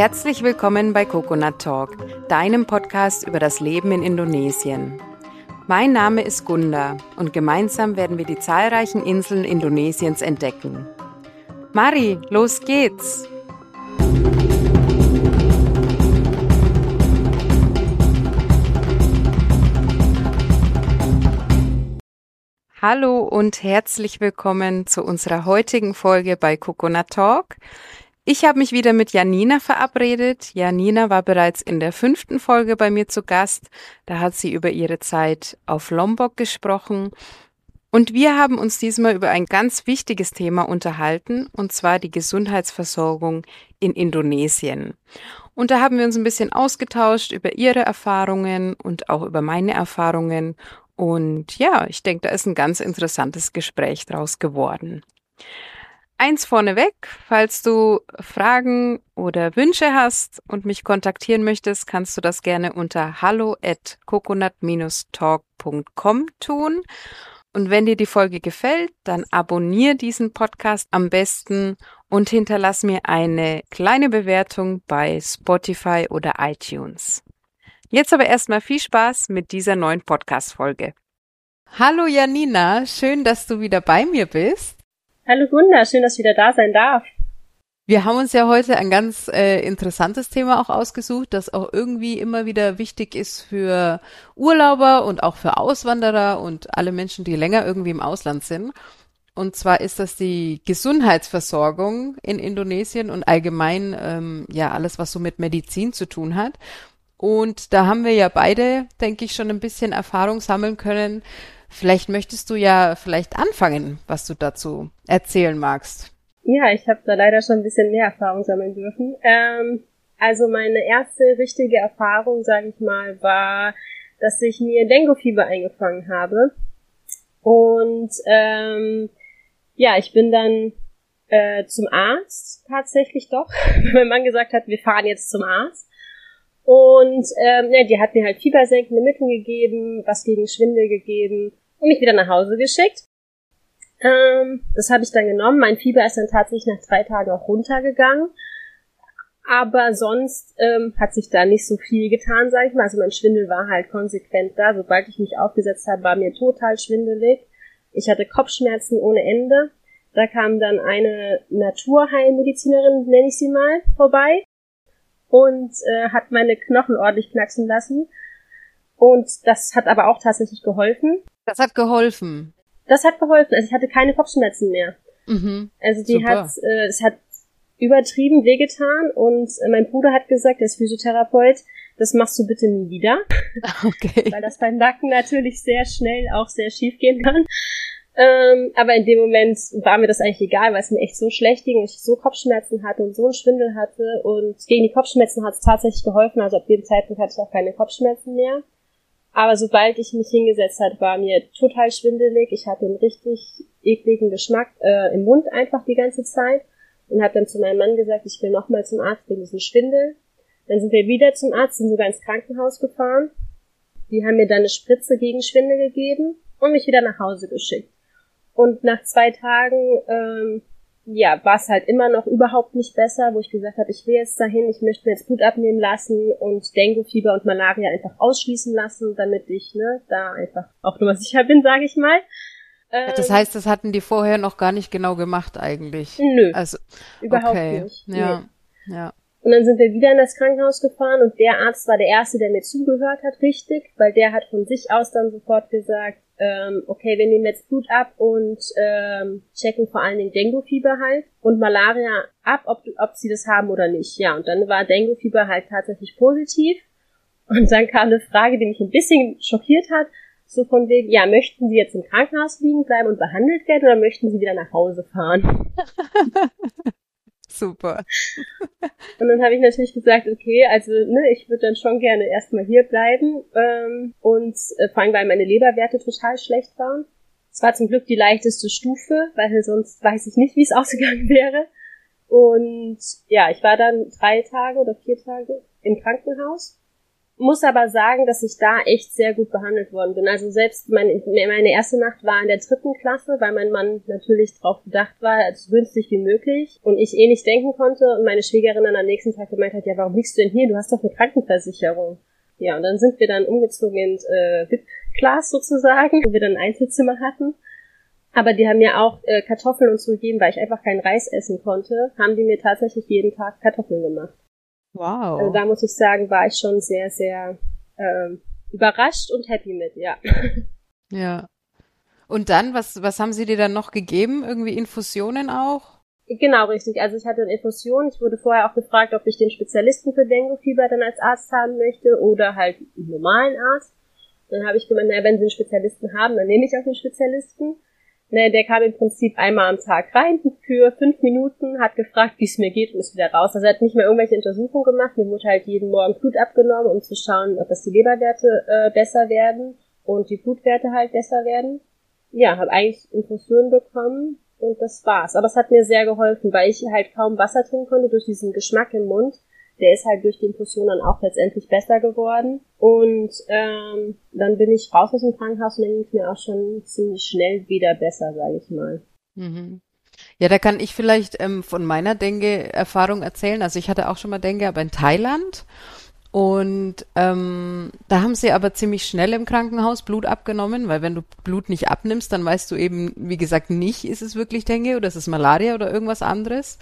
Herzlich willkommen bei Coconut Talk, deinem Podcast über das Leben in Indonesien. Mein Name ist Gunda und gemeinsam werden wir die zahlreichen Inseln Indonesiens entdecken. Mari, los geht's! Hallo und herzlich willkommen zu unserer heutigen Folge bei Coconut Talk. Ich habe mich wieder mit Janina verabredet. Janina war bereits in der fünften Folge bei mir zu Gast. Da hat sie über ihre Zeit auf Lombok gesprochen. Und wir haben uns diesmal über ein ganz wichtiges Thema unterhalten, und zwar die Gesundheitsversorgung in Indonesien. Und da haben wir uns ein bisschen ausgetauscht über ihre Erfahrungen und auch über meine Erfahrungen. Und ja, ich denke, da ist ein ganz interessantes Gespräch draus geworden. Eins vorneweg, falls du Fragen oder Wünsche hast und mich kontaktieren möchtest, kannst du das gerne unter hallo at coconut-talk.com tun. Und wenn dir die Folge gefällt, dann abonniere diesen Podcast am besten und hinterlass mir eine kleine Bewertung bei Spotify oder iTunes. Jetzt aber erstmal viel Spaß mit dieser neuen Podcast-Folge. Hallo Janina, schön, dass du wieder bei mir bist. Hallo Gunda, schön, dass ich wieder da sein darf. Wir haben uns ja heute ein ganz äh, interessantes Thema auch ausgesucht, das auch irgendwie immer wieder wichtig ist für Urlauber und auch für Auswanderer und alle Menschen, die länger irgendwie im Ausland sind. Und zwar ist das die Gesundheitsversorgung in Indonesien und allgemein ähm, ja alles, was so mit Medizin zu tun hat. Und da haben wir ja beide, denke ich, schon ein bisschen Erfahrung sammeln können, Vielleicht möchtest du ja vielleicht anfangen, was du dazu erzählen magst. Ja, ich habe da leider schon ein bisschen mehr Erfahrung sammeln dürfen. Ähm, also meine erste richtige Erfahrung, sage ich mal, war, dass ich mir Dengue-Fieber eingefangen habe. Und ähm, ja, ich bin dann äh, zum Arzt tatsächlich doch. mein Mann gesagt hat, wir fahren jetzt zum Arzt. Und ähm, ja, die hat mir halt fiebersenkende Mittel gegeben, was gegen Schwindel gegeben und mich wieder nach Hause geschickt. Ähm, das habe ich dann genommen. Mein Fieber ist dann tatsächlich nach drei Tagen auch runtergegangen. Aber sonst ähm, hat sich da nicht so viel getan, sage ich mal. Also mein Schwindel war halt konsequent da. Sobald ich mich aufgesetzt habe, war mir total schwindelig. Ich hatte Kopfschmerzen ohne Ende. Da kam dann eine Naturheilmedizinerin, nenne ich sie mal, vorbei und äh, hat meine Knochen ordentlich knacksen lassen. Und das hat aber auch tatsächlich geholfen. Das hat geholfen. Das hat geholfen. Also ich hatte keine Kopfschmerzen mehr. Mhm. Also die Super. hat, äh, es hat übertrieben wehgetan und äh, mein Bruder hat gesagt, der ist Physiotherapeut, das machst du bitte nie wieder. Okay. Weil das beim Nacken natürlich sehr schnell auch sehr schief gehen kann. Ähm, aber in dem Moment war mir das eigentlich egal, weil es mir echt so schlecht ging und ich so Kopfschmerzen hatte und so einen Schwindel hatte und gegen die Kopfschmerzen hat es tatsächlich geholfen. Also ab dem Zeitpunkt hatte ich auch keine Kopfschmerzen mehr. Aber sobald ich mich hingesetzt hat, war mir total schwindelig. Ich hatte einen richtig ekligen Geschmack äh, im Mund einfach die ganze Zeit und habe dann zu meinem Mann gesagt, ich will nochmal zum Arzt wegen diesem Schwindel. Dann sind wir wieder zum Arzt, sind sogar ins Krankenhaus gefahren. Die haben mir dann eine Spritze gegen Schwindel gegeben und mich wieder nach Hause geschickt. Und nach zwei Tagen ähm, ja, war es halt immer noch überhaupt nicht besser, wo ich gesagt habe, ich will jetzt dahin, ich möchte mir jetzt Blut abnehmen lassen und Dengue-Fieber und Malaria einfach ausschließen lassen, damit ich ne, da einfach auch nur sicher bin, sage ich mal. Ähm, das heißt, das hatten die vorher noch gar nicht genau gemacht eigentlich. Nö. Also überhaupt okay. nicht. Ja. Nee. Ja. Und dann sind wir wieder in das Krankenhaus gefahren und der Arzt war der Erste, der mir zugehört hat, richtig, weil der hat von sich aus dann sofort gesagt, ähm, okay, wir nehmen jetzt Blut ab und ähm, checken vor allen Dingen Dengue-Fieber halt und Malaria ab, ob, ob sie das haben oder nicht. Ja, und dann war Dengue-Fieber halt tatsächlich positiv. Und dann kam eine Frage, die mich ein bisschen schockiert hat, so von wegen, ja, möchten Sie jetzt im Krankenhaus liegen bleiben und behandelt werden oder möchten Sie wieder nach Hause fahren? Super. Und dann habe ich natürlich gesagt, okay, also ne, ich würde dann schon gerne erstmal hier bleiben ähm, und äh, vor allem, weil meine Leberwerte total schlecht waren. Es war zum Glück die leichteste Stufe, weil sonst weiß ich nicht, wie es ausgegangen wäre. Und ja, ich war dann drei Tage oder vier Tage im Krankenhaus muss aber sagen, dass ich da echt sehr gut behandelt worden bin. Also selbst meine, meine erste Nacht war in der dritten Klasse, weil mein Mann natürlich darauf bedacht war, so günstig wie möglich und ich eh nicht denken konnte und meine Schwiegerin dann am nächsten Tag gemeint hat, ja, warum liegst du denn hier? Du hast doch eine Krankenversicherung. Ja, und dann sind wir dann umgezogen in äh, VIP-Class sozusagen, wo wir dann ein Einzelzimmer hatten. Aber die haben mir auch äh, Kartoffeln uns gegeben, weil ich einfach keinen Reis essen konnte, haben die mir tatsächlich jeden Tag Kartoffeln gemacht. Wow. Also da muss ich sagen, war ich schon sehr, sehr ähm, überrascht und happy mit, ja. Ja. Und dann, was, was haben sie dir dann noch gegeben? Irgendwie Infusionen auch? Genau, richtig. Also ich hatte eine Infusion. Ich wurde vorher auch gefragt, ob ich den Spezialisten für Dengue-Fieber dann als Arzt haben möchte oder halt einen normalen Arzt. Dann habe ich gemeint, naja, wenn sie einen Spezialisten haben, dann nehme ich auch den Spezialisten. Ne, der kam im Prinzip einmal am Tag rein für fünf Minuten, hat gefragt, wie es mir geht und ist wieder raus. Also er hat nicht mehr irgendwelche Untersuchungen gemacht. Mir wurde halt jeden Morgen Blut abgenommen, um zu schauen, ob das die Leberwerte äh, besser werden und die Blutwerte halt besser werden. Ja, habe eigentlich Infusionen bekommen und das war's. Aber es hat mir sehr geholfen, weil ich halt kaum Wasser trinken konnte durch diesen Geschmack im Mund der ist halt durch die Infusion dann auch letztendlich besser geworden. Und ähm, dann bin ich raus aus dem Krankenhaus und dann ging es mir auch schon ziemlich schnell wieder besser, sage ich mal. Mhm. Ja, da kann ich vielleicht ähm, von meiner Dengue-Erfahrung erzählen. Also ich hatte auch schon mal Dengue, aber in Thailand. Und ähm, da haben sie aber ziemlich schnell im Krankenhaus Blut abgenommen, weil wenn du Blut nicht abnimmst, dann weißt du eben, wie gesagt, nicht, ist es wirklich Dengue oder ist es Malaria oder irgendwas anderes.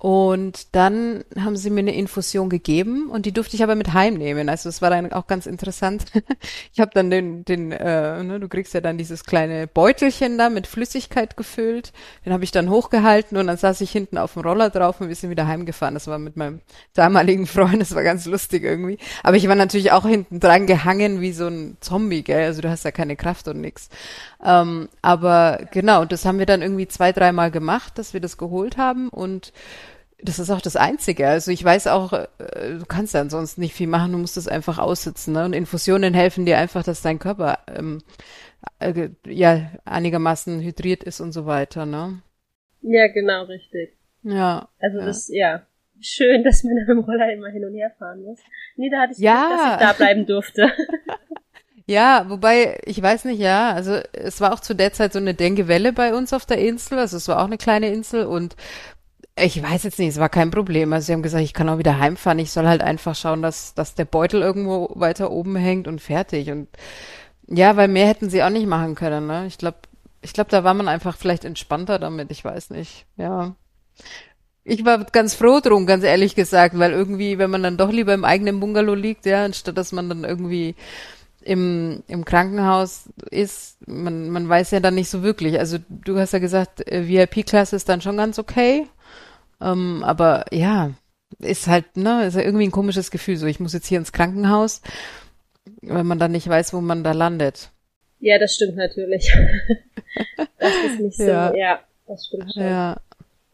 Und dann haben sie mir eine Infusion gegeben und die durfte ich aber mit heimnehmen. Also es war dann auch ganz interessant. ich habe dann den, den äh, ne, du kriegst ja dann dieses kleine Beutelchen da mit Flüssigkeit gefüllt. Den habe ich dann hochgehalten und dann saß ich hinten auf dem Roller drauf und wir sind wieder heimgefahren. Das war mit meinem damaligen Freund, das war ganz lustig irgendwie. Aber ich war natürlich auch hinten dran gehangen wie so ein Zombie, gell? Also du hast ja keine Kraft und nix. Ähm, aber genau, das haben wir dann irgendwie zwei, dreimal gemacht, dass wir das geholt haben und das ist auch das Einzige. Also ich weiß auch, äh, du kannst ja ansonsten nicht viel machen, du musst es einfach aussitzen. Ne? Und Infusionen helfen dir einfach, dass dein Körper ähm, äh, ja einigermaßen hydriert ist und so weiter. Ne? Ja, genau, richtig. Ja. Also ja. das, ja, schön, dass man mit dem Roller immer hin und her fahren muss. Nee, da hatte ich ja. Glück, dass ich da bleiben durfte. Ja, wobei, ich weiß nicht, ja, also es war auch zu der Zeit so eine Denkewelle bei uns auf der Insel, also es war auch eine kleine Insel und ich weiß jetzt nicht, es war kein Problem. Also sie haben gesagt, ich kann auch wieder heimfahren. Ich soll halt einfach schauen, dass, dass der Beutel irgendwo weiter oben hängt und fertig. Und ja, weil mehr hätten sie auch nicht machen können, ne? Ich glaube, ich glaube, da war man einfach vielleicht entspannter damit, ich weiß nicht. Ja. Ich war ganz froh drum, ganz ehrlich gesagt, weil irgendwie, wenn man dann doch lieber im eigenen Bungalow liegt, ja, anstatt dass man dann irgendwie im, im Krankenhaus ist, man, man weiß ja dann nicht so wirklich. Also du hast ja gesagt, äh, VIP-Klasse ist dann schon ganz okay. Ähm, aber ja, ist halt, ne, ist ja irgendwie ein komisches Gefühl. So, ich muss jetzt hier ins Krankenhaus, wenn man dann nicht weiß, wo man da landet. Ja, das stimmt natürlich. das ist nicht so, ja, ja das stimmt schon. Ja.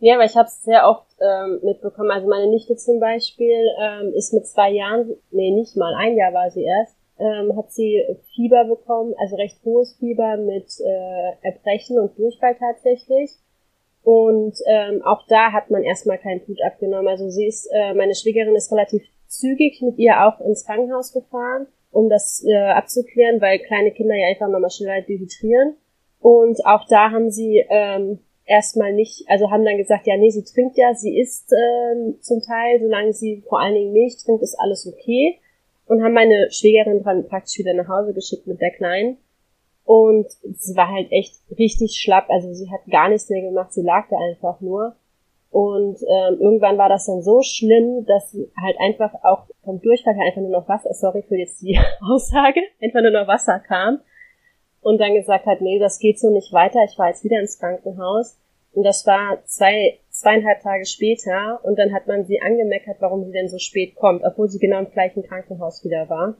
Ja, aber ich habe es sehr oft ähm, mitbekommen. Also meine Nichte zum Beispiel ähm, ist mit zwei Jahren, nee, nicht mal, ein Jahr war sie erst, ähm, hat sie Fieber bekommen, also recht hohes Fieber mit äh, Erbrechen und Durchfall tatsächlich. Und ähm, auch da hat man erstmal kein Blut abgenommen. Also sie ist, äh, meine Schwiegerin ist relativ zügig mit ihr auch ins Krankenhaus gefahren, um das äh, abzuklären, weil kleine Kinder ja einfach nochmal schneller dehydrieren. Und auch da haben sie ähm, erstmal nicht, also haben dann gesagt, ja, nee, sie trinkt ja, sie isst ähm, zum Teil, solange sie vor allen Dingen Milch trinkt, ist alles okay. Und haben meine Schwiegerin dann praktisch wieder nach Hause geschickt mit der Kleinen. Und sie war halt echt richtig schlapp. Also sie hat gar nichts mehr gemacht. Sie lag da einfach nur. Und ähm, irgendwann war das dann so schlimm, dass sie halt einfach auch vom Durchfall her einfach nur noch Wasser, sorry für jetzt die Aussage, einfach nur noch Wasser kam. Und dann gesagt hat, nee, das geht so nicht weiter. Ich war jetzt wieder ins Krankenhaus. Und das war zwei, zweieinhalb Tage später. Und dann hat man sie angemeckert, warum sie denn so spät kommt, obwohl sie genau im gleichen Krankenhaus wieder war.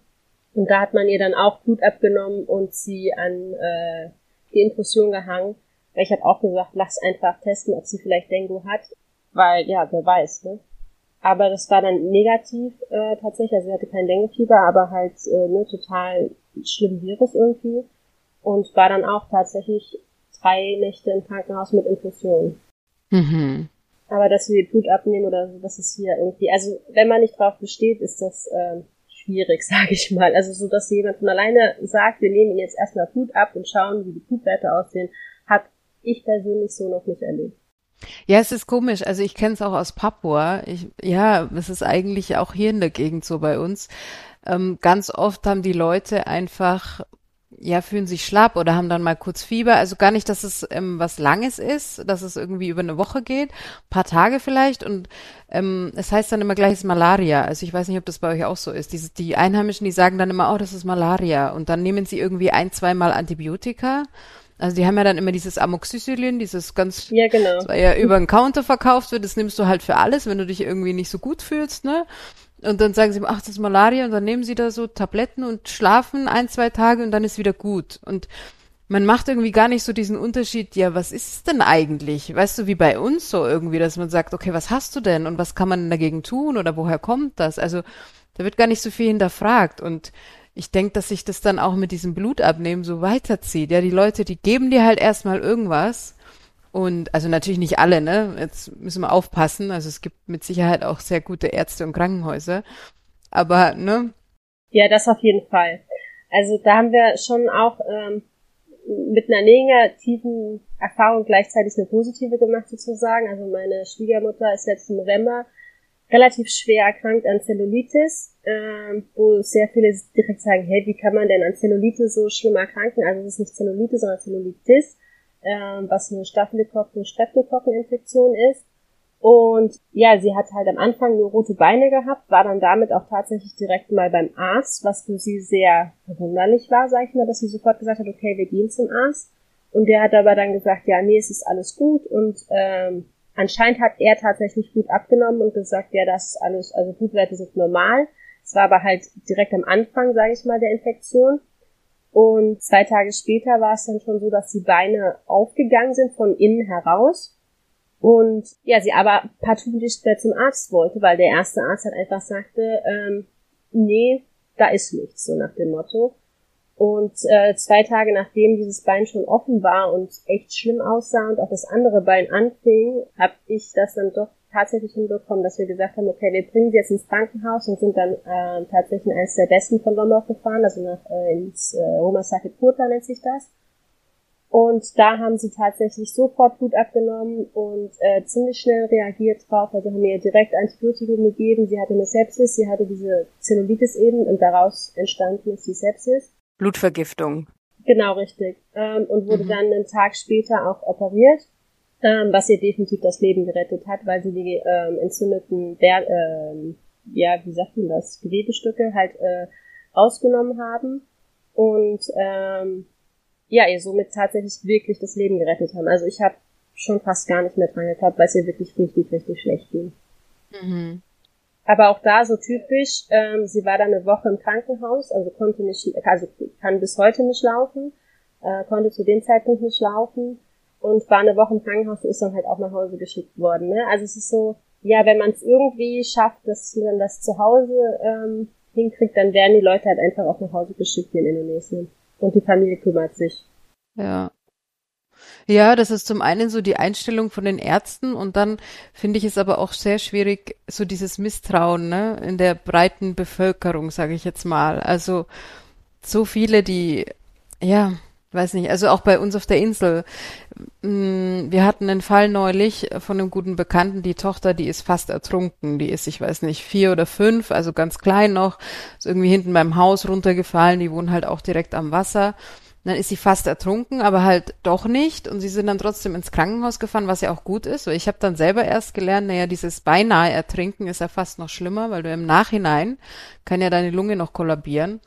Und da hat man ihr dann auch Blut abgenommen und sie an äh, die Infusion gehangen. Weil ich habe auch gesagt, lass einfach testen, ob sie vielleicht Dengue hat. Weil, ja, wer weiß, ne? Aber das war dann negativ äh, tatsächlich. Also sie hatte kein Dengue-Fieber, aber halt äh, ne, total schlimm Virus irgendwie. Und war dann auch tatsächlich drei Nächte im Krankenhaus mit Infusion. Mhm. Aber dass wir Blut abnehmen oder so, das ist hier irgendwie, also wenn man nicht drauf besteht, ist das äh, schwierig, sage ich mal. Also so, dass jemand von alleine sagt, wir nehmen jetzt erstmal Blut ab und schauen, wie die Blutwerte aussehen, habe ich persönlich so noch nicht erlebt. Ja, es ist komisch. Also ich kenne es auch aus Papua. Ich, ja, es ist eigentlich auch hier in der Gegend so bei uns. Ähm, ganz oft haben die Leute einfach ja, fühlen sich schlapp oder haben dann mal kurz Fieber. Also gar nicht, dass es ähm, was Langes ist, dass es irgendwie über eine Woche geht, paar Tage vielleicht. Und ähm, es heißt dann immer gleich, es ist Malaria. Also ich weiß nicht, ob das bei euch auch so ist. Diese, die Einheimischen, die sagen dann immer, oh, das ist Malaria. Und dann nehmen sie irgendwie ein, zweimal Antibiotika. Also die haben ja dann immer dieses Amoxicillin, dieses ganz, ja genau, das ja über den Counter verkauft wird. Das nimmst du halt für alles, wenn du dich irgendwie nicht so gut fühlst, ne? Und dann sagen sie, ach, das ist Malaria und dann nehmen sie da so Tabletten und schlafen ein, zwei Tage und dann ist wieder gut. Und man macht irgendwie gar nicht so diesen Unterschied, ja, was ist es denn eigentlich? Weißt du, wie bei uns so irgendwie, dass man sagt, okay, was hast du denn und was kann man dagegen tun oder woher kommt das? Also da wird gar nicht so viel hinterfragt und ich denke, dass sich das dann auch mit diesem Blutabnehmen so weiterzieht. Ja, die Leute, die geben dir halt erstmal irgendwas und also natürlich nicht alle, ne? Jetzt müssen wir aufpassen. Also es gibt mit Sicherheit auch sehr gute Ärzte und Krankenhäuser. Aber, ne? Ja, das auf jeden Fall. Also da haben wir schon auch ähm, mit einer negativen Erfahrung gleichzeitig eine positive gemacht sozusagen. Also meine Schwiegermutter ist letzten November relativ schwer erkrankt an Zellulitis, ähm, wo sehr viele direkt sagen, hey, wie kann man denn an Zellulitis so schlimm erkranken? Also es ist nicht Zellulitis, sondern Zellulitis ähm, was eine Staphylokokken, Streptokokkeninfektion ist. Und ja, sie hat halt am Anfang nur rote Beine gehabt, war dann damit auch tatsächlich direkt mal beim Arzt, was für sie sehr verwunderlich war, sag ich mal, dass sie sofort gesagt hat, okay, wir gehen zum Arzt. Und der hat aber dann gesagt, ja, nee, es ist alles gut. Und ähm, anscheinend hat er tatsächlich gut abgenommen und gesagt, ja, das ist alles, also Blutwerte sind normal. Es war aber halt direkt am Anfang, sage ich mal, der Infektion. Und zwei Tage später war es dann schon so, dass die Beine aufgegangen sind von innen heraus. Und ja, sie aber partout nicht mehr zum Arzt wollte, weil der erste Arzt halt einfach sagte, ähm, nee, da ist nichts, so nach dem Motto. Und äh, zwei Tage nachdem dieses Bein schon offen war und echt schlimm aussah und auch das andere Bein anfing, habe ich das dann doch tatsächlich hinbekommen, dass wir gesagt haben, okay, wir bringen sie jetzt ins Krankenhaus und sind dann äh, tatsächlich in eines der besten von Lombok gefahren, also nach äh, ins äh, Roma Sakit Kurta nennt sich das. Und da haben sie tatsächlich sofort Blut abgenommen und äh, ziemlich schnell reagiert drauf. Also haben ihr direkt Antibiotikum gegeben. Sie hatte eine Sepsis, sie hatte diese Zellulitis eben und daraus entstanden ist die Sepsis. Blutvergiftung. Genau, richtig. Ähm, und wurde mhm. dann einen Tag später auch operiert ähm, was ihr definitiv das Leben gerettet hat, weil sie die ähm, entzündeten, Ber ähm, ja, wie sagt man das, Gewebestücke halt äh, ausgenommen haben und ähm, ja, ihr somit tatsächlich wirklich das Leben gerettet haben. Also ich habe schon fast gar nicht mehr dran gehabt, weil es ihr wirklich richtig, richtig schlecht ging. Mhm. Aber auch da so typisch, ähm, sie war dann eine Woche im Krankenhaus, also konnte nicht, also kann bis heute nicht laufen, äh, konnte zu dem Zeitpunkt nicht laufen und war eine Woche im Krankenhaus und ist dann halt auch nach Hause geschickt worden. Ne? Also es ist so, ja, wenn man es irgendwie schafft, dass man das zu Hause ähm, hinkriegt, dann werden die Leute halt einfach auch nach Hause geschickt hier in Indonesien. Und die Familie kümmert sich. Ja. Ja, das ist zum einen so die Einstellung von den Ärzten und dann finde ich es aber auch sehr schwierig, so dieses Misstrauen ne, in der breiten Bevölkerung, sage ich jetzt mal. Also so viele, die ja weiß nicht, also auch bei uns auf der Insel. Mm, wir hatten einen Fall neulich von einem guten Bekannten, die Tochter, die ist fast ertrunken. Die ist, ich weiß nicht, vier oder fünf, also ganz klein noch, ist irgendwie hinten beim Haus runtergefallen. Die wohnen halt auch direkt am Wasser. Dann ist sie fast ertrunken, aber halt doch nicht. Und sie sind dann trotzdem ins Krankenhaus gefahren, was ja auch gut ist. Weil ich habe dann selber erst gelernt, naja, dieses beinahe Ertrinken ist ja fast noch schlimmer, weil du im Nachhinein kann ja deine Lunge noch kollabieren.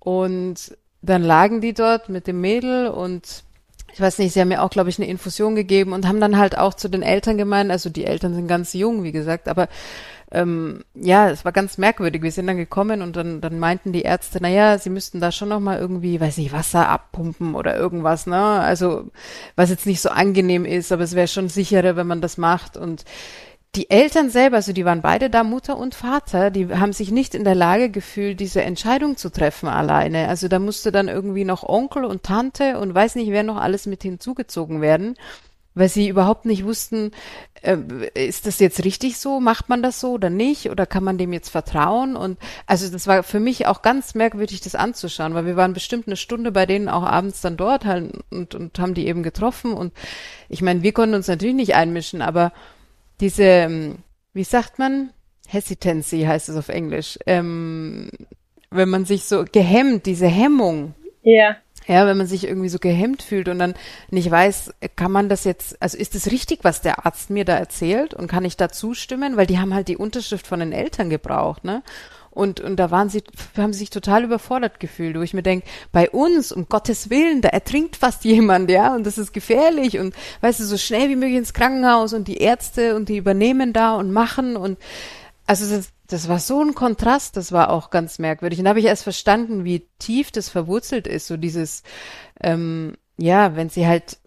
Und dann lagen die dort mit dem Mädel und ich weiß nicht, sie haben mir auch, glaube ich, eine Infusion gegeben und haben dann halt auch zu den Eltern gemeint, also die Eltern sind ganz jung, wie gesagt, aber ähm, ja, es war ganz merkwürdig. Wir sind dann gekommen und dann, dann meinten die Ärzte, na ja, sie müssten da schon noch mal irgendwie, weiß nicht, Wasser abpumpen oder irgendwas, ne? Also was jetzt nicht so angenehm ist, aber es wäre schon sicherer, wenn man das macht und die Eltern selber, also die waren beide da, Mutter und Vater, die haben sich nicht in der Lage gefühlt, diese Entscheidung zu treffen alleine. Also da musste dann irgendwie noch Onkel und Tante und weiß nicht, wer noch alles mit hinzugezogen werden. weil sie überhaupt nicht wussten, äh, ist das jetzt richtig so? Macht man das so oder nicht? Oder kann man dem jetzt vertrauen? Und also das war für mich auch ganz merkwürdig, das anzuschauen, weil wir waren bestimmt eine Stunde bei denen auch abends dann dort halt und, und haben die eben getroffen. Und ich meine, wir konnten uns natürlich nicht einmischen, aber diese, ähm, wie sagt man? Hesitancy heißt es auf Englisch. Ähm, wenn man sich so gehemmt, diese Hemmung. Ja. Ja, wenn man sich irgendwie so gehemmt fühlt und dann nicht weiß, kann man das jetzt, also ist es richtig, was der Arzt mir da erzählt und kann ich da zustimmen? Weil die haben halt die Unterschrift von den Eltern gebraucht, ne? Und, und da waren sie, haben sie sich total überfordert gefühlt, wo ich mir denke, bei uns, um Gottes Willen, da ertrinkt fast jemand, ja, und das ist gefährlich und weißt du, so schnell wie möglich ins Krankenhaus und die Ärzte und die übernehmen da und machen und also das, das war so ein Kontrast, das war auch ganz merkwürdig. Und da habe ich erst verstanden, wie tief das verwurzelt ist, so dieses, ähm, ja, wenn sie halt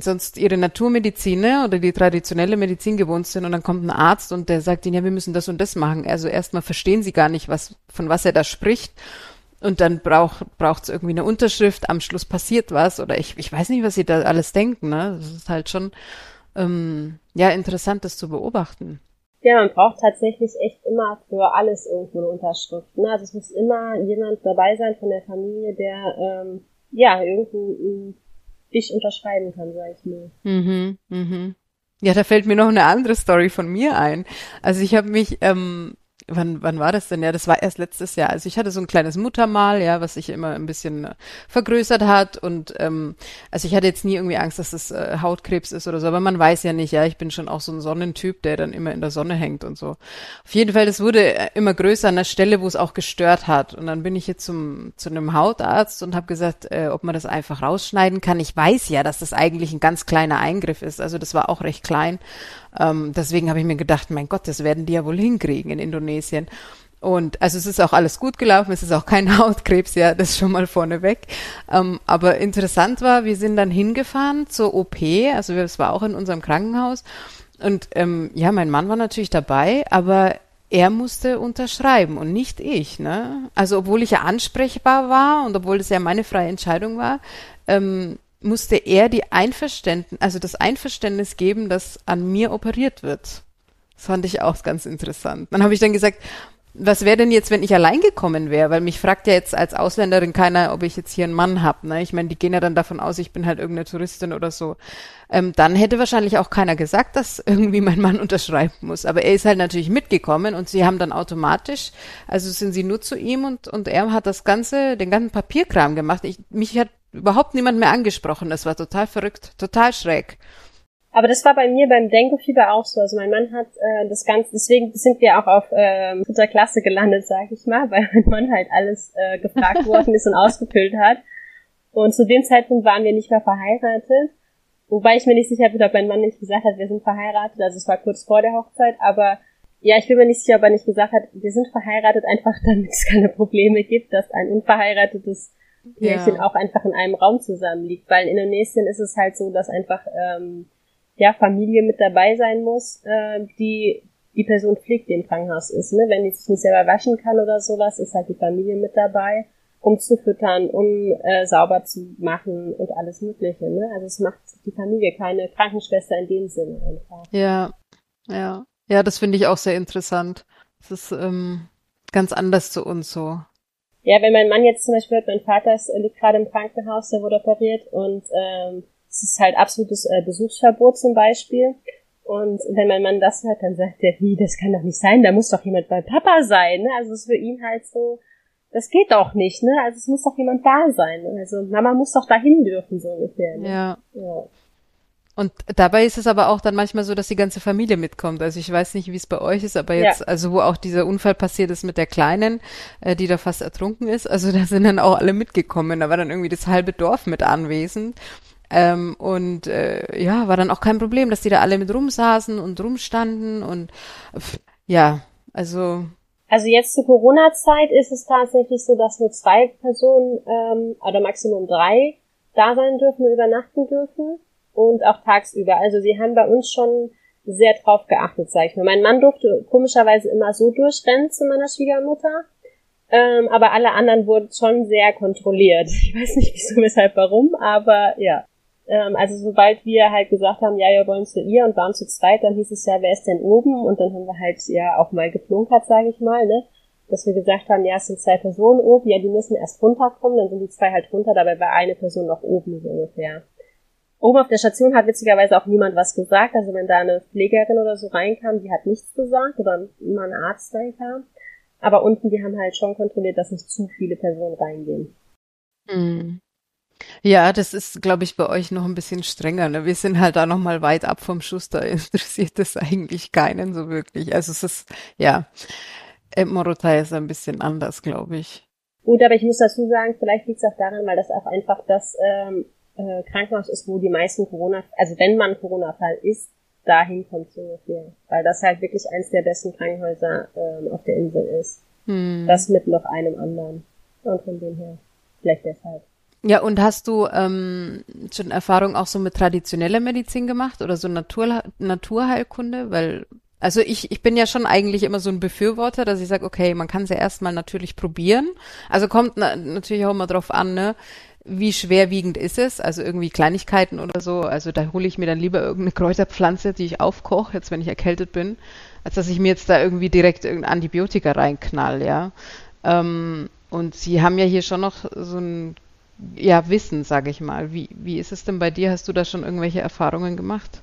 sonst ihre Naturmedizin ne, oder die traditionelle Medizin gewohnt sind und dann kommt ein Arzt und der sagt ihnen, ja, wir müssen das und das machen. Also erstmal verstehen sie gar nicht, was, von was er da spricht. Und dann braucht braucht es irgendwie eine Unterschrift, am Schluss passiert was oder ich, ich weiß nicht, was sie da alles denken. Ne? Das ist halt schon ähm, ja interessant, das zu beobachten. Ja, man braucht tatsächlich echt immer für alles irgendwo eine Unterschrift. Ne? Also es muss immer jemand dabei sein von der Familie, der ähm, ja irgendwie dich unterschreiben kann, sag ich mal. Mhm, mhm. Ja, da fällt mir noch eine andere Story von mir ein. Also ich habe mich ähm, wann, wann war das denn? Ja, das war erst letztes Jahr. Also ich hatte so ein kleines Muttermal, ja, was sich immer ein bisschen äh, vergrößert hat und ähm, also ich hatte jetzt nie irgendwie Angst, dass es äh, Hautkrebs ist oder so, aber man weiß ja nicht, ja, ich bin schon auch so ein Sonnentyp, der dann immer in der Sonne hängt und so. Auf jeden Fall, das wurde äh, immer größer an der Stelle, wo es auch gestört hat und dann bin ich jetzt zum zu einem Hautarzt und habe gesagt, äh, ob man das einfach rausschneiden kann. Ich weiß ja, dass das eigentlich ein ganz kleiner Eingriff ist, also das war auch recht klein ähm, deswegen habe ich mir gedacht, mein Gott, das werden die ja wohl hinkriegen in Indonesien. Und also es ist auch alles gut gelaufen, es ist auch kein Hautkrebs, ja, das schon mal vorneweg. Ähm, aber interessant war, wir sind dann hingefahren zur OP, also es war auch in unserem Krankenhaus. Und ähm, ja, mein Mann war natürlich dabei, aber er musste unterschreiben und nicht ich. Ne? Also obwohl ich ja ansprechbar war und obwohl es ja meine freie Entscheidung war, ähm, musste er die Einverständnis, also das Einverständnis geben, dass an mir operiert wird. Das fand ich auch ganz interessant. Dann habe ich dann gesagt, was wäre denn jetzt, wenn ich allein gekommen wäre? Weil mich fragt ja jetzt als Ausländerin keiner, ob ich jetzt hier einen Mann habe. Ne? Ich meine, die gehen ja dann davon aus, ich bin halt irgendeine Touristin oder so. Ähm, dann hätte wahrscheinlich auch keiner gesagt, dass irgendwie mein Mann unterschreiben muss. Aber er ist halt natürlich mitgekommen und sie haben dann automatisch, also sind sie nur zu ihm und, und er hat das ganze, den ganzen Papierkram gemacht. Ich, mich hat überhaupt niemand mehr angesprochen. Das war total verrückt, total schräg. Aber das war bei mir beim Denkofieber auch so. Also mein Mann hat äh, das Ganze, deswegen sind wir auch auf äh, dritter Klasse gelandet, sag ich mal, weil mein Mann halt alles äh, gefragt worden ist und ausgefüllt hat. Und zu dem Zeitpunkt waren wir nicht mehr verheiratet. Wobei ich mir nicht sicher bin, ob mein Mann nicht gesagt hat, wir sind verheiratet. Also es war kurz vor der Hochzeit, aber ja, ich bin mir nicht sicher, ob er nicht gesagt hat, wir sind verheiratet, einfach damit es keine Probleme gibt, dass ein unverheiratetes Pärchen ja. auch einfach in einem Raum zusammenliegt. Weil in Indonesien ist es halt so, dass einfach ähm, ja Familie mit dabei sein muss, äh, die die Person pflegt, die im Krankenhaus ist. Ne? Wenn die sich nicht selber waschen kann oder sowas, ist halt die Familie mit dabei, um zu füttern, um äh, sauber zu machen und alles Mögliche. Ne? Also es macht die Familie keine Krankenschwester in dem Sinne einfach. Ja, ja. Ja, das finde ich auch sehr interessant. Das ist ähm, ganz anders zu uns so. Ja, wenn mein Mann jetzt zum Beispiel hört, mein Vater ist, liegt gerade im Krankenhaus, der wurde operiert und ähm, es ist halt absolutes äh, Besuchsverbot zum Beispiel. Und wenn mein Mann das hört, dann sagt er, wie, das kann doch nicht sein, da muss doch jemand bei Papa sein. Ne? Also es ist für ihn halt so, das geht doch nicht, ne? Also es muss doch jemand da sein. Ne? Also Mama muss doch dahin dürfen, so ungefähr. Ne? Ja. ja. Und dabei ist es aber auch dann manchmal so, dass die ganze Familie mitkommt. Also ich weiß nicht, wie es bei euch ist, aber jetzt, ja. also wo auch dieser Unfall passiert ist mit der Kleinen, äh, die da fast ertrunken ist, also da sind dann auch alle mitgekommen. Da war dann irgendwie das halbe Dorf mit anwesend. Ähm, und äh, ja, war dann auch kein Problem, dass die da alle mit rumsaßen und rumstanden und pff, ja, also. Also jetzt zur Corona-Zeit ist es tatsächlich so, dass nur zwei Personen ähm, oder maximum drei da sein dürfen, übernachten dürfen und auch tagsüber. Also sie haben bei uns schon sehr drauf geachtet, sag ich mal. Mein Mann durfte komischerweise immer so durchrennen zu meiner Schwiegermutter, ähm, aber alle anderen wurden schon sehr kontrolliert. Ich weiß nicht wieso, weshalb, warum, aber ja. Ähm, also sobald wir halt gesagt haben, ja, wir wollen zu ihr und waren zu zweit, dann hieß es ja, wer ist denn oben? Und dann haben wir halt ja auch mal geflunkert, sage ich mal, ne? Dass wir gesagt haben, ja, es sind zwei Personen oben, ja, die müssen erst runterkommen, dann sind die zwei halt runter, dabei war eine Person noch oben so ungefähr. Oben auf der Station hat witzigerweise auch niemand was gesagt. Also wenn da eine Pflegerin oder so reinkam, die hat nichts gesagt oder mal ein Arzt reinkam. Aber unten, die haben halt schon kontrolliert, dass nicht zu viele Personen reingehen. Mhm. Ja, das ist, glaube ich, bei euch noch ein bisschen strenger. Ne? Wir sind halt da noch mal weit ab vom Schuss. Da interessiert das eigentlich keinen so wirklich. Also es ist, ja, Morotai ist ein bisschen anders, glaube ich. Gut, aber ich muss dazu sagen, vielleicht liegt es auch daran, weil das auch einfach das ähm, äh, Krankenhaus ist, wo die meisten Corona, also wenn man Corona-Fall ist, dahin kommt so ungefähr. Weil das halt wirklich eins der besten Krankenhäuser ähm, auf der Insel ist. Hm. Das mit noch einem anderen. Und von dem her, vielleicht deshalb. Ja, und hast du ähm, schon Erfahrung auch so mit traditioneller Medizin gemacht oder so Natur, Naturheilkunde? Weil, also ich, ich bin ja schon eigentlich immer so ein Befürworter, dass ich sage, okay, man kann es ja erstmal natürlich probieren. Also kommt na, natürlich auch immer drauf an, ne? wie schwerwiegend ist es? Also irgendwie Kleinigkeiten oder so. Also da hole ich mir dann lieber irgendeine Kräuterpflanze, die ich aufkoche, jetzt wenn ich erkältet bin, als dass ich mir jetzt da irgendwie direkt irgendein Antibiotika reinknall, ja. Ähm, und sie haben ja hier schon noch so ein ja, Wissen, sage ich mal. Wie, wie ist es denn bei dir? Hast du da schon irgendwelche Erfahrungen gemacht?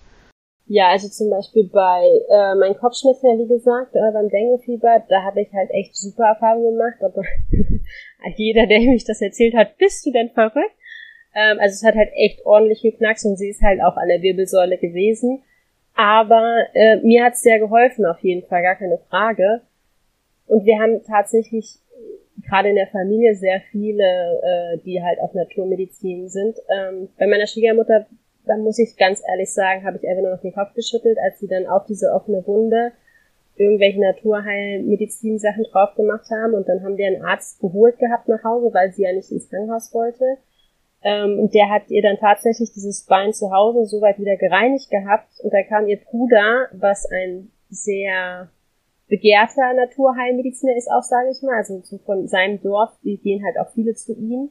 Ja, also zum Beispiel bei äh, meinen Kopfschmerzen, ja wie gesagt, äh, beim Denguefieber, da habe ich halt echt super Erfahrungen gemacht, aber jeder, der mich das erzählt hat, bist du denn verrückt? Ähm, also es hat halt echt ordentlich geknackst und sie ist halt auch an der Wirbelsäule gewesen. Aber äh, mir hat's sehr geholfen, auf jeden Fall, gar keine Frage. Und wir haben tatsächlich gerade in der Familie sehr viele, äh, die halt auf Naturmedizin sind. Ähm, bei meiner Schwiegermutter, da muss ich ganz ehrlich sagen, habe ich einfach nur noch den Kopf geschüttelt, als sie dann auf diese offene Wunde irgendwelche Naturheilmedizin-Sachen drauf gemacht haben und dann haben wir einen Arzt geholt gehabt nach Hause, weil sie ja nicht ins Krankenhaus wollte. Ähm, und der hat ihr dann tatsächlich dieses Bein zu Hause soweit wieder gereinigt gehabt und da kam ihr Bruder, was ein sehr begehrter Naturheilmediziner ist auch, sage ich mal, also von seinem Dorf, die gehen halt auch viele zu ihm.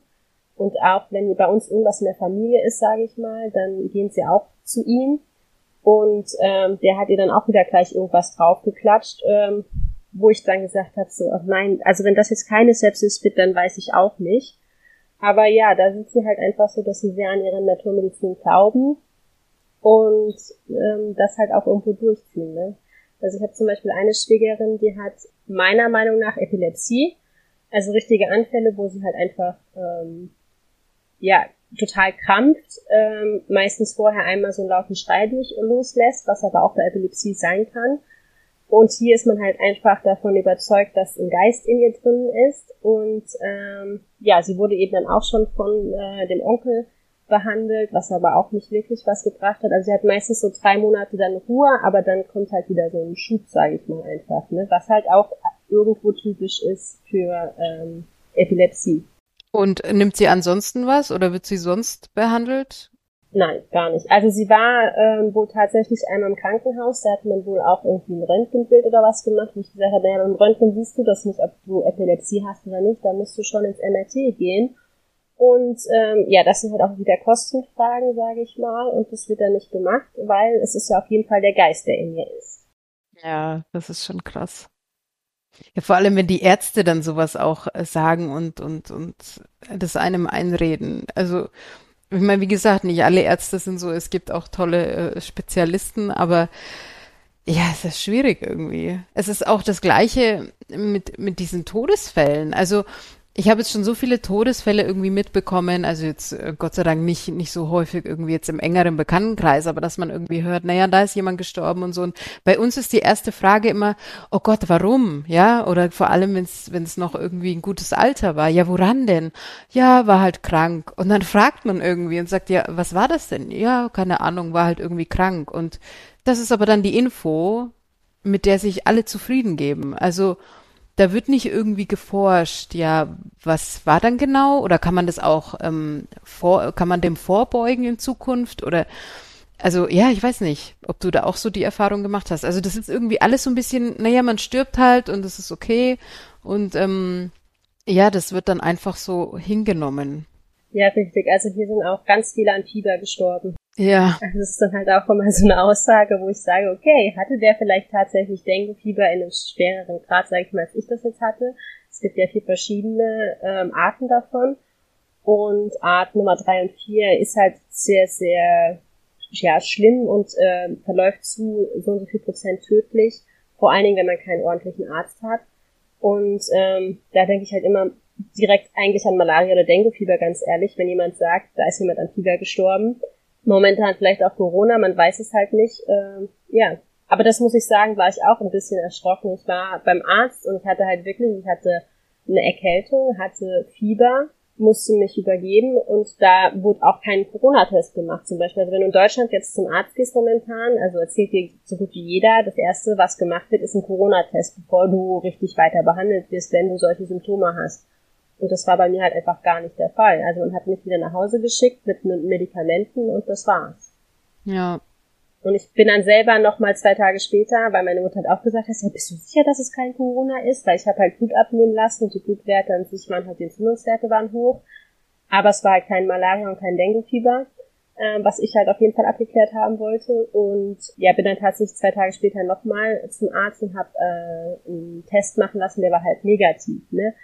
Und auch wenn bei uns irgendwas in der Familie ist, sage ich mal, dann gehen sie auch zu ihm. Und ähm, der hat ihr dann auch wieder gleich irgendwas draufgeklatscht, ähm, wo ich dann gesagt habe, so, ach nein, also wenn das jetzt keine Sepsis wird, dann weiß ich auch nicht. Aber ja, da sind sie halt einfach so, dass sie sehr an ihre Naturmedizin glauben und ähm, das halt auch irgendwo durchziehen. Ne? Also ich habe zum Beispiel eine Schwägerin, die hat meiner Meinung nach Epilepsie, also richtige Anfälle, wo sie halt einfach ähm, ja total krampft, ähm, meistens vorher einmal so einen lauten Schrei durch loslässt, was aber auch bei Epilepsie sein kann. Und hier ist man halt einfach davon überzeugt, dass ein Geist in ihr drin ist. Und ähm, ja, sie wurde eben dann auch schon von äh, dem Onkel behandelt, was aber auch nicht wirklich was gebracht hat. Also sie hat meistens so drei Monate dann Ruhe, aber dann kommt halt wieder so ein Schub, sage ich mal einfach, ne? was halt auch irgendwo typisch ist für ähm, Epilepsie. Und nimmt sie ansonsten was oder wird sie sonst behandelt? Nein, gar nicht. Also sie war ähm, wohl tatsächlich einmal im Krankenhaus, da hat man wohl auch irgendwie ein Röntgenbild oder was gemacht, wo ich gesagt habe, naja, beim Röntgen siehst du das nicht, ob du Epilepsie hast oder nicht, da musst du schon ins MRT gehen. Und ähm, ja, das sind halt auch wieder Kostenfragen, sage ich mal, und das wird dann nicht gemacht, weil es ist ja auf jeden Fall der Geist, der in mir ist. Ja, das ist schon krass. Ja, vor allem, wenn die Ärzte dann sowas auch äh, sagen und, und, und das einem einreden. Also, ich meine, wie gesagt, nicht alle Ärzte sind so, es gibt auch tolle äh, Spezialisten, aber ja, es ist schwierig irgendwie. Es ist auch das Gleiche mit, mit diesen Todesfällen. Also, ich habe jetzt schon so viele Todesfälle irgendwie mitbekommen, also jetzt äh, Gott sei Dank nicht, nicht so häufig irgendwie jetzt im engeren Bekanntenkreis, aber dass man irgendwie hört, naja, da ist jemand gestorben und so. Und bei uns ist die erste Frage immer, oh Gott, warum? Ja, oder vor allem, wenn es wenn es noch irgendwie ein gutes Alter war. Ja, woran denn? Ja, war halt krank. Und dann fragt man irgendwie und sagt, ja, was war das denn? Ja, keine Ahnung, war halt irgendwie krank. Und das ist aber dann die Info, mit der sich alle zufrieden geben. Also, da wird nicht irgendwie geforscht, ja, was war dann genau? Oder kann man das auch ähm, vor, kann man dem vorbeugen in Zukunft? Oder also ja, ich weiß nicht, ob du da auch so die Erfahrung gemacht hast. Also das ist irgendwie alles so ein bisschen, naja, man stirbt halt und das ist okay. Und ähm, ja, das wird dann einfach so hingenommen. Ja, richtig. Also hier sind auch ganz viele an Fieber gestorben. Ja. Also das ist dann halt auch immer so eine Aussage, wo ich sage, okay, hatte der vielleicht tatsächlich Dengue-Fieber in einem schwereren Grad, sage ich mal, als ich das jetzt hatte. Es gibt ja vier verschiedene ähm, Arten davon. Und Art Nummer drei und vier ist halt sehr, sehr ja, schlimm und äh, verläuft zu so und so viel Prozent tödlich. Vor allen Dingen, wenn man keinen ordentlichen Arzt hat. Und ähm, da denke ich halt immer direkt eigentlich an Malaria oder Dengue-Fieber, ganz ehrlich, wenn jemand sagt, da ist jemand an Fieber gestorben. Momentan vielleicht auch Corona, man weiß es halt nicht. Äh, ja, aber das muss ich sagen, war ich auch ein bisschen erschrocken. Ich war beim Arzt und ich hatte halt wirklich, ich hatte eine Erkältung, hatte Fieber musste mich übergeben und da wurde auch kein Corona-Test gemacht zum Beispiel. Also wenn du in Deutschland jetzt zum Arzt gehst momentan, also erzählt dir so gut wie jeder, das erste, was gemacht wird, ist ein Corona-Test, bevor du richtig weiter behandelt wirst, wenn du solche Symptome hast. Und das war bei mir halt einfach gar nicht der Fall. Also man hat mich wieder nach Hause geschickt mit Medikamenten und das war's. Ja, und ich bin dann selber noch mal zwei Tage später, weil meine Mutter hat auch gesagt, ja, bist du sicher, dass es kein Corona ist? Weil ich habe halt Blut abnehmen lassen und die Blutwerte an sich waren halt, die Entzündungswerte waren hoch. Aber es war halt kein Malaria und kein Dengue-Fieber, äh, was ich halt auf jeden Fall abgeklärt haben wollte. Und ja, bin dann tatsächlich zwei Tage später nochmal zum Arzt und habe äh, einen Test machen lassen, der war halt negativ. Ne?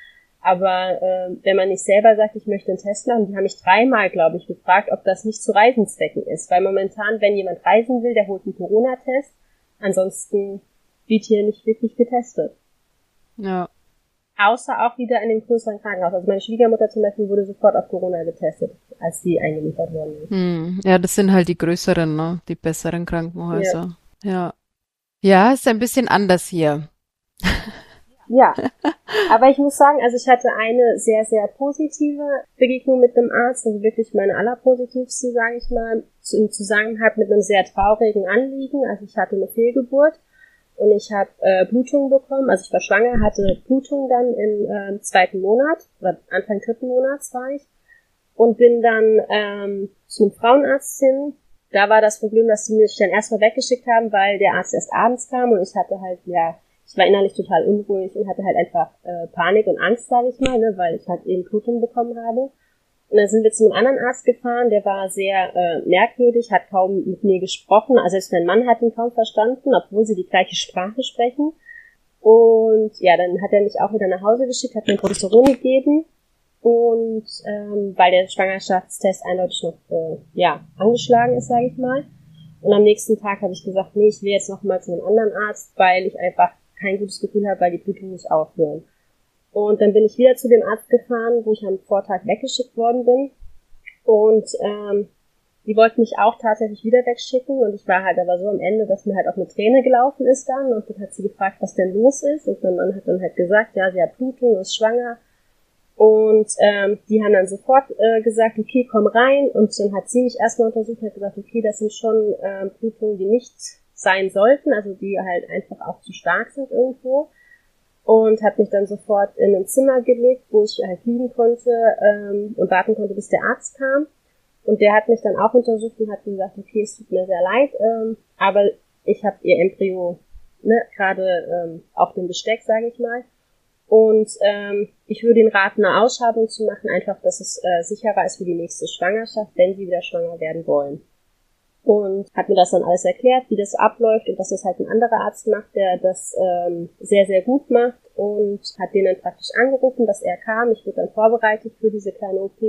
Aber äh, wenn man nicht selber sagt, ich möchte einen Test machen, die haben mich dreimal, glaube ich, gefragt, ob das nicht zu Reisenzwecken ist. Weil momentan, wenn jemand reisen will, der holt einen Corona-Test. Ansonsten wird hier nicht wirklich getestet. Ja. Außer auch wieder in dem größeren Krankenhaus. Also meine Schwiegermutter zum Beispiel wurde sofort auf Corona getestet, als sie eingeliefert worden ist. Hm. Ja, das sind halt die größeren, ne? Die besseren Krankenhäuser. Ja. Ja, ja ist ein bisschen anders hier. Ja, aber ich muss sagen, also ich hatte eine sehr, sehr positive Begegnung mit einem Arzt, also wirklich meine allerpositivste, sage ich mal, im Zusammenhang mit einem sehr traurigen Anliegen. Also ich hatte eine Fehlgeburt und ich habe äh, Blutung bekommen, also ich war schwanger, hatte Blutung dann im äh, zweiten Monat, oder Anfang dritten Monats war ich, und bin dann ähm, zu einem Frauenarzt hin. Da war das Problem, dass sie mich dann erstmal weggeschickt haben, weil der Arzt erst abends kam und ich hatte halt, ja, ich war innerlich total unruhig und hatte halt einfach äh, Panik und Angst, sage ich mal, ne, weil ich halt eben Blutung bekommen habe. Und dann sind wir zu einem anderen Arzt gefahren, der war sehr äh, merkwürdig, hat kaum mit mir gesprochen. Also selbst mein Mann hat ihn kaum verstanden, obwohl sie die gleiche Sprache sprechen. Und ja, dann hat er mich auch wieder nach Hause geschickt, hat mir Progesteron gegeben. Und ähm, weil der Schwangerschaftstest eindeutig noch äh, ja, angeschlagen ist, sage ich mal. Und am nächsten Tag habe ich gesagt, nee, ich will jetzt noch mal zu einem anderen Arzt, weil ich einfach kein gutes Gefühl habe, weil die Blutungen nicht aufhören. Und dann bin ich wieder zu dem Arzt gefahren, wo ich am Vortag weggeschickt worden bin. Und ähm, die wollten mich auch tatsächlich wieder wegschicken. Und ich war halt aber so am Ende, dass mir halt auch eine Träne gelaufen ist dann. Und dann hat sie gefragt, was denn los ist. Und mein Mann hat dann halt gesagt, ja, sie hat Blutung, ist schwanger. Und ähm, die haben dann sofort äh, gesagt, okay, komm rein. Und dann hat sie mich erstmal untersucht und hat gesagt, okay, das sind schon äh, Blutungen, die nicht sein sollten, also die halt einfach auch zu stark sind irgendwo. Und hat mich dann sofort in ein Zimmer gelegt, wo ich halt liegen konnte ähm, und warten konnte, bis der Arzt kam. Und der hat mich dann auch untersucht und hat gesagt, okay, es tut mir sehr leid, ähm, aber ich habe ihr Embryo ne, gerade ähm, auf dem Besteck, sage ich mal. Und ähm, ich würde Ihnen raten, eine Ausschabung zu machen, einfach, dass es äh, sicherer ist für die nächste Schwangerschaft, wenn Sie wieder schwanger werden wollen und hat mir das dann alles erklärt, wie das abläuft und dass das halt ein anderer Arzt macht, der das ähm, sehr, sehr gut macht und hat den dann praktisch angerufen, dass er kam. Ich wurde dann vorbereitet für diese kleine OP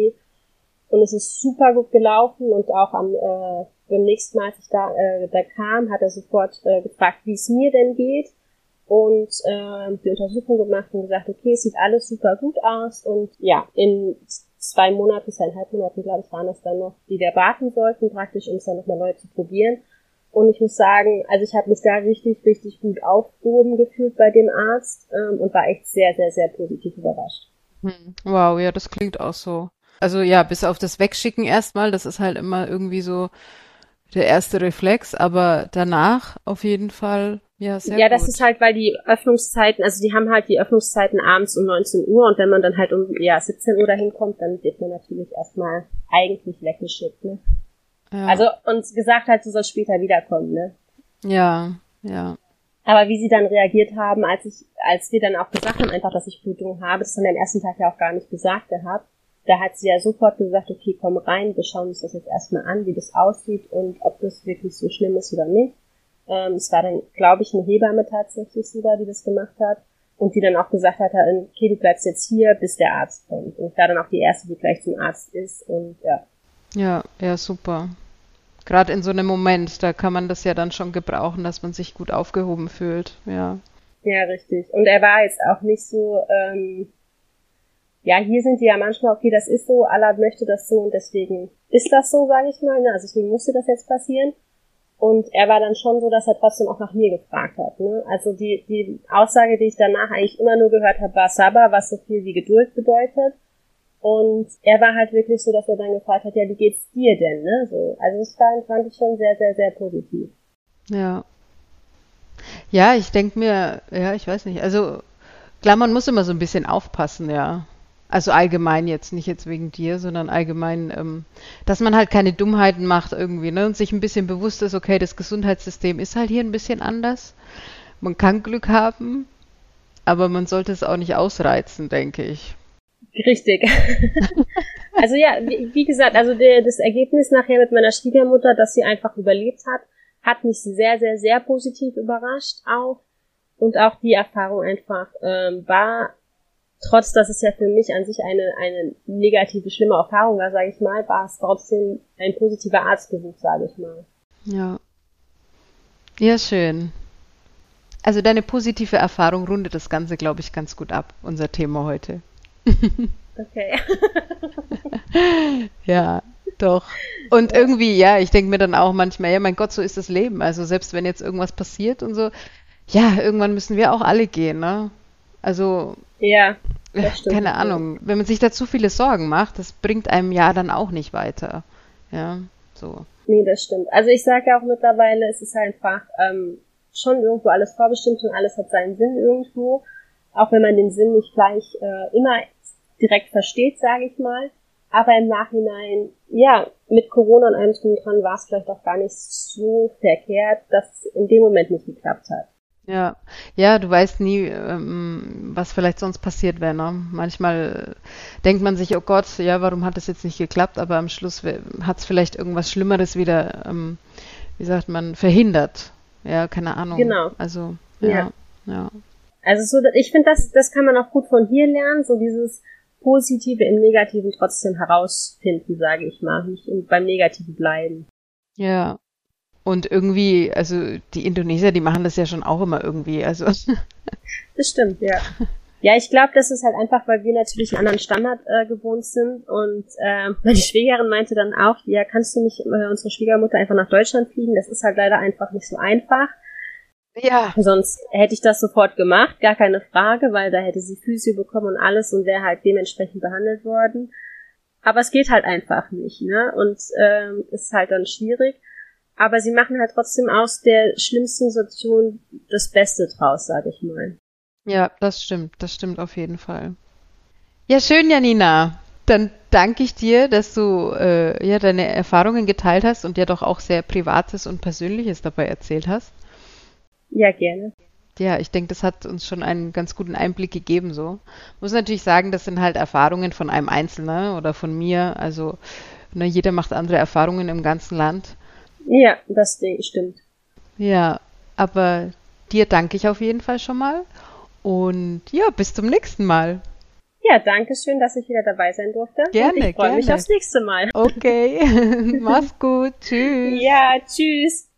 und es ist super gut gelaufen und auch am äh, beim nächsten Mal, als ich da, äh, da kam, hat er sofort äh, gefragt, wie es mir denn geht und äh, die Untersuchung gemacht und gesagt, okay, es sieht alles super gut aus und ja, in zwei Monaten, zweieinhalb Monaten, glaube ich, waren es dann noch, die wir warten sollten, praktisch, um es dann nochmal neu zu probieren. Und ich muss sagen, also ich habe mich da richtig, richtig gut aufgehoben gefühlt bei dem Arzt ähm, und war echt sehr, sehr, sehr positiv überrascht. Hm. Wow, ja, das klingt auch so. Also ja, bis auf das Wegschicken erstmal, das ist halt immer irgendwie so der erste Reflex, aber danach auf jeden Fall ja, sehr ja, das gut. ist halt, weil die Öffnungszeiten, also die haben halt die Öffnungszeiten abends um 19 Uhr und wenn man dann halt um ja, 17 Uhr dahin kommt, dann wird man natürlich erstmal eigentlich weggeschickt, ne? Ja. Also uns gesagt halt, du sollst später wiederkommen, ne? Ja, ja. Aber wie sie dann reagiert haben, als ich, als wir dann auch gesagt haben, einfach, dass ich Blutung habe, das haben wir am ersten Tag ja auch gar nicht gesagt gehabt, da hat sie ja sofort gesagt, okay, komm rein, wir schauen uns das jetzt erstmal an, wie das aussieht und ob das wirklich so schlimm ist oder nicht. Ähm, es war dann, glaube ich, eine Hebamme tatsächlich sogar, die das gemacht hat und die dann auch gesagt hat, okay, du bleibst jetzt hier, bis der Arzt kommt. Und ich war dann auch die erste, die gleich zum Arzt ist und ja. Ja, ja, super. Gerade in so einem Moment, da kann man das ja dann schon gebrauchen, dass man sich gut aufgehoben fühlt, ja. Ja, richtig. Und er war jetzt auch nicht so, ähm, ja, hier sind die ja manchmal, okay, das ist so, Allah möchte das so und deswegen ist das so, sage ich mal, ne? also deswegen musste das jetzt passieren. Und er war dann schon so, dass er trotzdem auch nach mir gefragt hat. Ne? Also die, die Aussage, die ich danach eigentlich immer nur gehört habe, war Sabba, was so viel wie Geduld bedeutet. Und er war halt wirklich so, dass er dann gefragt hat, ja, wie geht's dir denn? Ne? So, also das fand, fand ich schon sehr, sehr, sehr positiv. Ja. Ja, ich denke mir, ja, ich weiß nicht. Also klar, man muss immer so ein bisschen aufpassen, ja. Also allgemein jetzt, nicht jetzt wegen dir, sondern allgemein, ähm, dass man halt keine Dummheiten macht irgendwie, ne? Und sich ein bisschen bewusst ist, okay, das Gesundheitssystem ist halt hier ein bisschen anders. Man kann Glück haben, aber man sollte es auch nicht ausreizen, denke ich. Richtig. also ja, wie, wie, gesagt, also der, das Ergebnis nachher mit meiner Schwiegermutter, dass sie einfach überlebt hat, hat mich sehr, sehr, sehr positiv überrascht auch. Und auch die Erfahrung einfach ähm, war trotz dass es ja für mich an sich eine, eine negative, schlimme Erfahrung war, sage ich mal, war es trotzdem ein positiver Arztbesuch, sage ich mal. Ja. Ja, schön. Also deine positive Erfahrung rundet das Ganze, glaube ich, ganz gut ab, unser Thema heute. Okay. ja, doch. Und irgendwie, ja, ich denke mir dann auch manchmal, ja, mein Gott, so ist das Leben. Also selbst wenn jetzt irgendwas passiert und so, ja, irgendwann müssen wir auch alle gehen, ne? Also. Ja. Stimmt, keine Ahnung. Wenn man sich da zu viele Sorgen macht, das bringt einem ja dann auch nicht weiter. Ja, so. Nee, das stimmt. Also ich sage ja auch mittlerweile, es ist einfach ähm, schon irgendwo alles vorbestimmt und alles hat seinen Sinn irgendwo. Auch wenn man den Sinn nicht gleich äh, immer direkt versteht, sage ich mal. Aber im Nachhinein, ja, mit Corona und allem dran war es vielleicht auch gar nicht so verkehrt, dass es in dem Moment nicht geklappt hat. Ja, ja, du weißt nie, ähm, was vielleicht sonst passiert wäre. Ne? Manchmal denkt man sich, oh Gott, ja, warum hat das jetzt nicht geklappt? Aber am Schluss hat es vielleicht irgendwas Schlimmeres wieder, ähm, wie sagt man, verhindert. Ja, keine Ahnung. Genau. Also, ja, ja. ja. Also so, ich finde, das, das kann man auch gut von hier lernen, so dieses Positive im Negativen trotzdem herausfinden, sage ich mal, nicht beim Negativen bleiben. Ja, und irgendwie, also die Indonesier, die machen das ja schon auch immer irgendwie. Also. Das stimmt, ja. Ja, ich glaube, das ist halt einfach, weil wir natürlich einen anderen Standard äh, gewohnt sind. Und äh, meine Schwägerin meinte dann auch, ja, kannst du nicht äh, unsere Schwiegermutter einfach nach Deutschland fliegen? Das ist halt leider einfach nicht so einfach. Ja. Sonst hätte ich das sofort gemacht, gar keine Frage, weil da hätte sie Physio bekommen und alles und wäre halt dementsprechend behandelt worden. Aber es geht halt einfach nicht, ne? Und ähm, ist halt dann schwierig. Aber sie machen halt trotzdem aus der schlimmsten Situation das Beste draus, sage ich mal. Ja, das stimmt. Das stimmt auf jeden Fall. Ja, schön, Janina. Dann danke ich dir, dass du äh, ja deine Erfahrungen geteilt hast und dir doch auch sehr Privates und Persönliches dabei erzählt hast. Ja, gerne. Ja, ich denke, das hat uns schon einen ganz guten Einblick gegeben. So muss natürlich sagen, das sind halt Erfahrungen von einem Einzelnen oder von mir. Also ne, jeder macht andere Erfahrungen im ganzen Land. Ja, das stimmt. Ja, aber dir danke ich auf jeden Fall schon mal. Und ja, bis zum nächsten Mal. Ja, danke schön, dass ich wieder dabei sein durfte. Gerne, Und ich freue mich aufs nächste Mal. Okay, mach's gut. Tschüss. Ja, tschüss.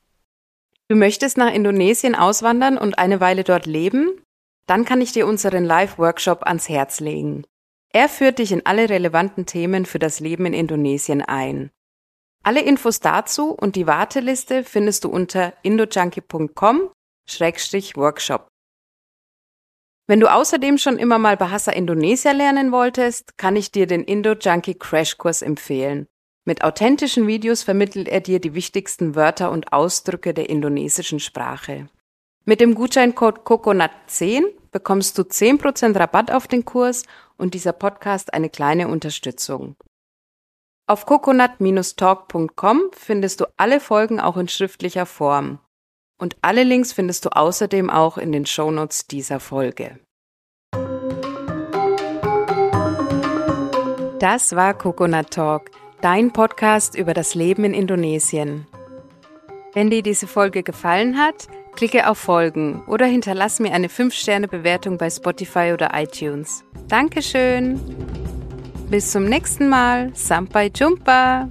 Du möchtest nach Indonesien auswandern und eine Weile dort leben? Dann kann ich dir unseren Live-Workshop ans Herz legen. Er führt dich in alle relevanten Themen für das Leben in Indonesien ein. Alle Infos dazu und die Warteliste findest du unter indojunkie.com-workshop. Wenn du außerdem schon immer mal Bahasa Indonesia lernen wolltest, kann ich dir den Indo-Junkie Crashkurs empfehlen. Mit authentischen Videos vermittelt er dir die wichtigsten Wörter und Ausdrücke der indonesischen Sprache. Mit dem Gutscheincode COCONUT10 bekommst du 10% Rabatt auf den Kurs und dieser Podcast eine kleine Unterstützung. Auf coconut-talk.com findest du alle Folgen auch in schriftlicher Form. Und alle Links findest du außerdem auch in den Shownotes dieser Folge. Das war Coconut Talk, dein Podcast über das Leben in Indonesien. Wenn dir diese Folge gefallen hat, klicke auf Folgen oder hinterlass mir eine 5-Sterne-Bewertung bei Spotify oder iTunes. Dankeschön! Bis zum nächsten Mal. Sampai Jumpa!